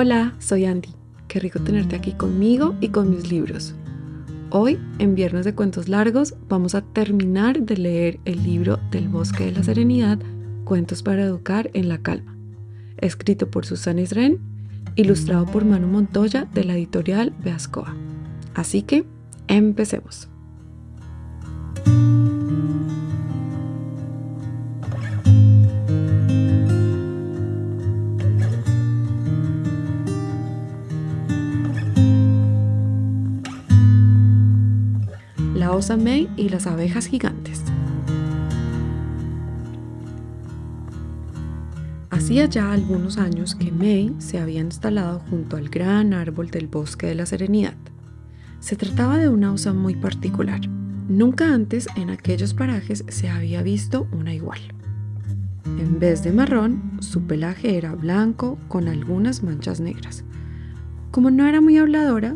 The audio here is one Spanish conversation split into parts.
Hola, soy Andy. Qué rico tenerte aquí conmigo y con mis libros. Hoy, en Viernes de Cuentos Largos, vamos a terminar de leer el libro Del Bosque de la Serenidad, Cuentos para Educar en la Calma, escrito por Susana Isren, ilustrado por Manu Montoya de la editorial Beascoa. Así que, empecemos. La osa May y las abejas gigantes. Hacía ya algunos años que May se había instalado junto al gran árbol del bosque de la Serenidad. Se trataba de una osa muy particular. Nunca antes en aquellos parajes se había visto una igual. En vez de marrón, su pelaje era blanco con algunas manchas negras. Como no era muy habladora,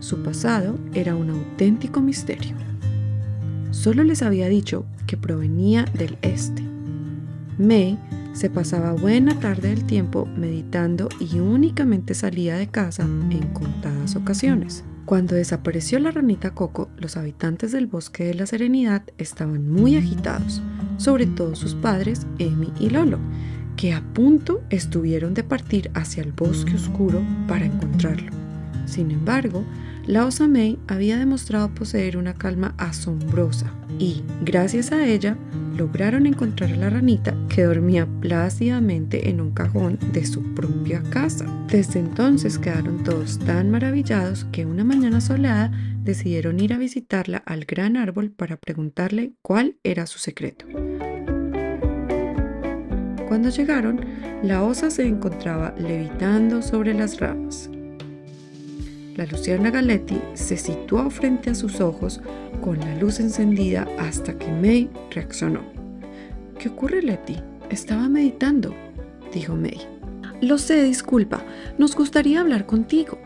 su pasado era un auténtico misterio. Solo les había dicho que provenía del este. May se pasaba buena tarde del tiempo meditando y únicamente salía de casa en contadas ocasiones. Cuando desapareció la ranita Coco, los habitantes del bosque de la Serenidad estaban muy agitados, sobre todo sus padres, Emi y Lolo, que a punto estuvieron de partir hacia el bosque oscuro para encontrarlo. Sin embargo, la osa May había demostrado poseer una calma asombrosa y, gracias a ella, lograron encontrar a la ranita que dormía plácidamente en un cajón de su propia casa. Desde entonces quedaron todos tan maravillados que una mañana soleada decidieron ir a visitarla al gran árbol para preguntarle cuál era su secreto. Cuando llegaron, la osa se encontraba levitando sobre las ramas. La Luciana Galetti se situó frente a sus ojos con la luz encendida hasta que May reaccionó. ¿Qué ocurre, Letty? Estaba meditando, dijo May. Lo sé, disculpa. Nos gustaría hablar contigo,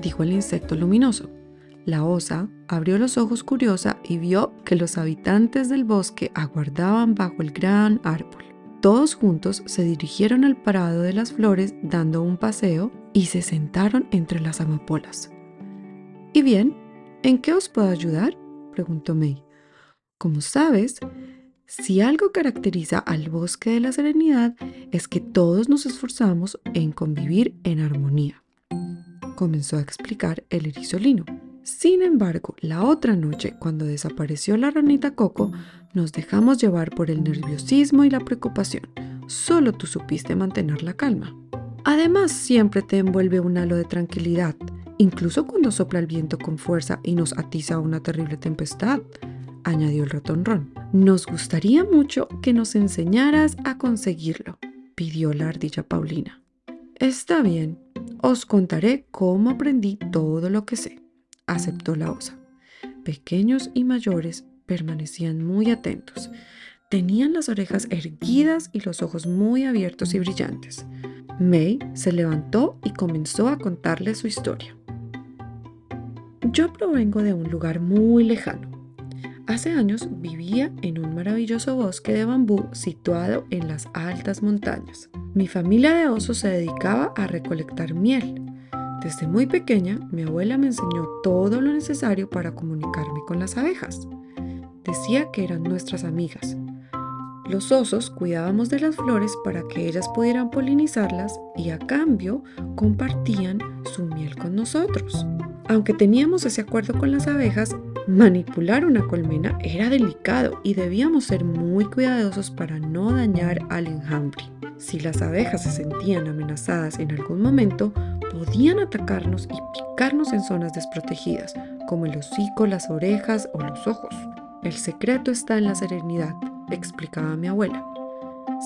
dijo el insecto luminoso. La osa abrió los ojos curiosa y vio que los habitantes del bosque aguardaban bajo el gran árbol. Todos juntos se dirigieron al parado de las flores dando un paseo y se sentaron entre las amapolas. ¿Y bien? ¿En qué os puedo ayudar? preguntó May. Como sabes, si algo caracteriza al bosque de la serenidad es que todos nos esforzamos en convivir en armonía, comenzó a explicar el erizolino. Sin embargo, la otra noche, cuando desapareció la ranita Coco, nos dejamos llevar por el nerviosismo y la preocupación. Solo tú supiste mantener la calma. Además, siempre te envuelve un halo de tranquilidad, incluso cuando sopla el viento con fuerza y nos atiza una terrible tempestad, añadió el ratón Ron. Nos gustaría mucho que nos enseñaras a conseguirlo, pidió la ardilla Paulina. Está bien, os contaré cómo aprendí todo lo que sé, aceptó la osa. Pequeños y mayores permanecían muy atentos. Tenían las orejas erguidas y los ojos muy abiertos y brillantes. May se levantó y comenzó a contarle su historia. Yo provengo de un lugar muy lejano. Hace años vivía en un maravilloso bosque de bambú situado en las altas montañas. Mi familia de osos se dedicaba a recolectar miel. Desde muy pequeña, mi abuela me enseñó todo lo necesario para comunicarme con las abejas. Decía que eran nuestras amigas los osos cuidábamos de las flores para que ellas pudieran polinizarlas y a cambio compartían su miel con nosotros. Aunque teníamos ese acuerdo con las abejas, manipular una colmena era delicado y debíamos ser muy cuidadosos para no dañar al enjambre. Si las abejas se sentían amenazadas en algún momento, podían atacarnos y picarnos en zonas desprotegidas, como el hocico, las orejas o los ojos. El secreto está en la serenidad explicaba mi abuela.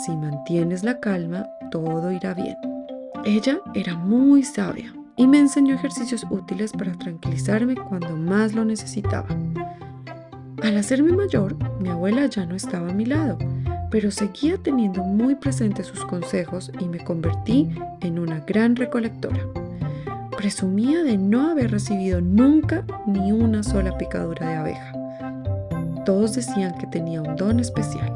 Si mantienes la calma, todo irá bien. Ella era muy sabia y me enseñó ejercicios útiles para tranquilizarme cuando más lo necesitaba. Al hacerme mayor, mi abuela ya no estaba a mi lado, pero seguía teniendo muy presentes sus consejos y me convertí en una gran recolectora. Presumía de no haber recibido nunca ni una sola picadura de abeja. Todos decían que tenía un don especial.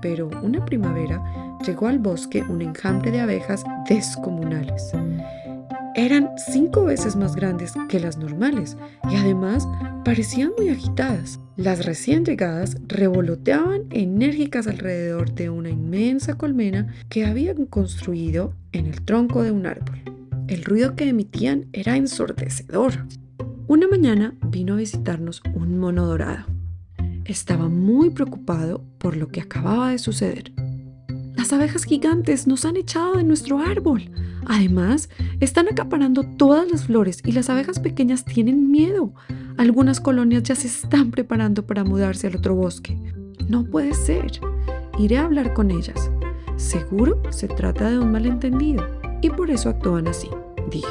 Pero una primavera llegó al bosque un enjambre de abejas descomunales. Eran cinco veces más grandes que las normales y además parecían muy agitadas. Las recién llegadas revoloteaban enérgicas alrededor de una inmensa colmena que habían construido en el tronco de un árbol. El ruido que emitían era ensordecedor. Una mañana vino a visitarnos un mono dorado. Estaba muy preocupado por lo que acababa de suceder. Las abejas gigantes nos han echado de nuestro árbol. Además, están acaparando todas las flores y las abejas pequeñas tienen miedo. Algunas colonias ya se están preparando para mudarse al otro bosque. No puede ser. Iré a hablar con ellas. Seguro se trata de un malentendido y por eso actúan así, dije.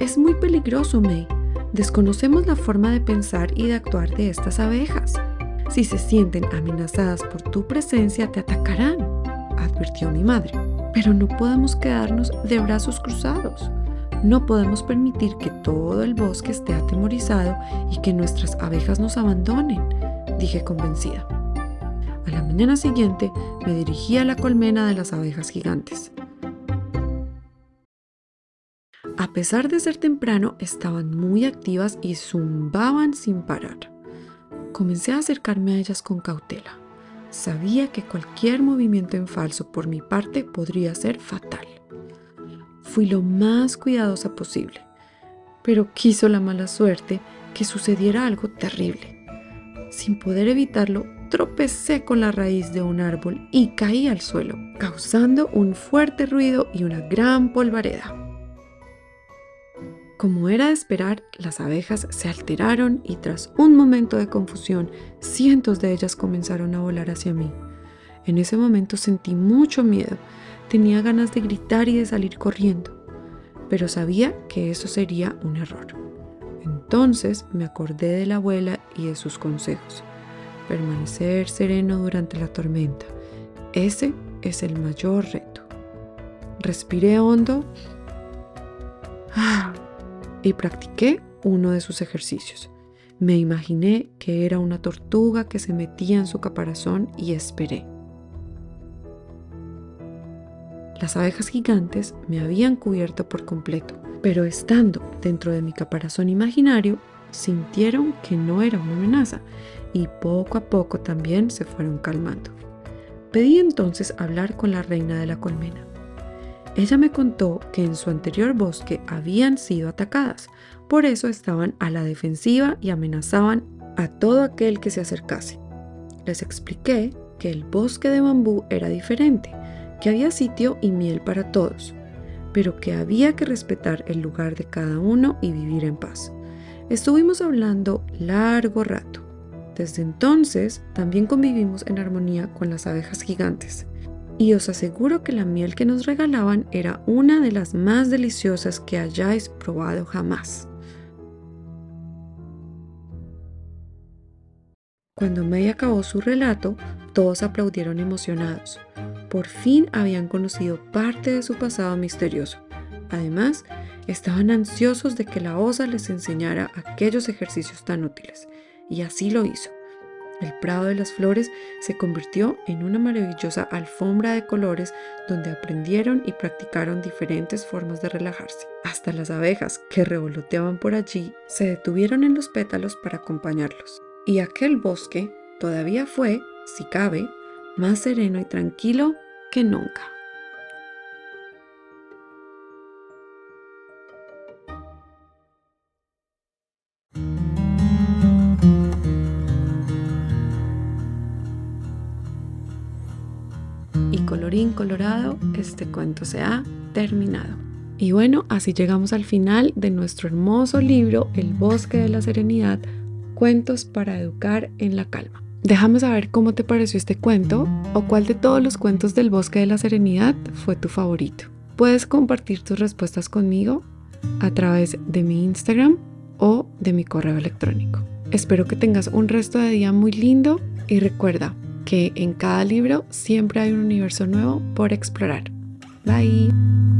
Es muy peligroso, May. Desconocemos la forma de pensar y de actuar de estas abejas. Si se sienten amenazadas por tu presencia, te atacarán, advirtió mi madre. Pero no podemos quedarnos de brazos cruzados. No podemos permitir que todo el bosque esté atemorizado y que nuestras abejas nos abandonen, dije convencida. A la mañana siguiente me dirigí a la colmena de las abejas gigantes. A pesar de ser temprano, estaban muy activas y zumbaban sin parar. Comencé a acercarme a ellas con cautela. Sabía que cualquier movimiento en falso por mi parte podría ser fatal. Fui lo más cuidadosa posible, pero quiso la mala suerte que sucediera algo terrible. Sin poder evitarlo, tropecé con la raíz de un árbol y caí al suelo, causando un fuerte ruido y una gran polvareda. Como era de esperar, las abejas se alteraron y tras un momento de confusión, cientos de ellas comenzaron a volar hacia mí. En ese momento sentí mucho miedo, tenía ganas de gritar y de salir corriendo, pero sabía que eso sería un error. Entonces me acordé de la abuela y de sus consejos. Permanecer sereno durante la tormenta. Ese es el mayor reto. Respiré hondo. Y practiqué uno de sus ejercicios. Me imaginé que era una tortuga que se metía en su caparazón y esperé. Las abejas gigantes me habían cubierto por completo, pero estando dentro de mi caparazón imaginario, sintieron que no era una amenaza y poco a poco también se fueron calmando. Pedí entonces hablar con la reina de la colmena. Ella me contó que en su anterior bosque habían sido atacadas, por eso estaban a la defensiva y amenazaban a todo aquel que se acercase. Les expliqué que el bosque de bambú era diferente, que había sitio y miel para todos, pero que había que respetar el lugar de cada uno y vivir en paz. Estuvimos hablando largo rato. Desde entonces también convivimos en armonía con las abejas gigantes y os aseguro que la miel que nos regalaban era una de las más deliciosas que hayáis probado jamás. Cuando May acabó su relato, todos aplaudieron emocionados. Por fin habían conocido parte de su pasado misterioso. Además, estaban ansiosos de que la osa les enseñara aquellos ejercicios tan útiles, y así lo hizo. El Prado de las Flores se convirtió en una maravillosa alfombra de colores donde aprendieron y practicaron diferentes formas de relajarse. Hasta las abejas que revoloteaban por allí se detuvieron en los pétalos para acompañarlos. Y aquel bosque todavía fue, si cabe, más sereno y tranquilo que nunca. Colorado, este cuento se ha terminado. Y bueno, así llegamos al final de nuestro hermoso libro El bosque de la serenidad, cuentos para educar en la calma. Déjame saber cómo te pareció este cuento o cuál de todos los cuentos del bosque de la serenidad fue tu favorito. Puedes compartir tus respuestas conmigo a través de mi Instagram o de mi correo electrónico. Espero que tengas un resto de día muy lindo y recuerda, que en cada libro siempre hay un universo nuevo por explorar. Bye.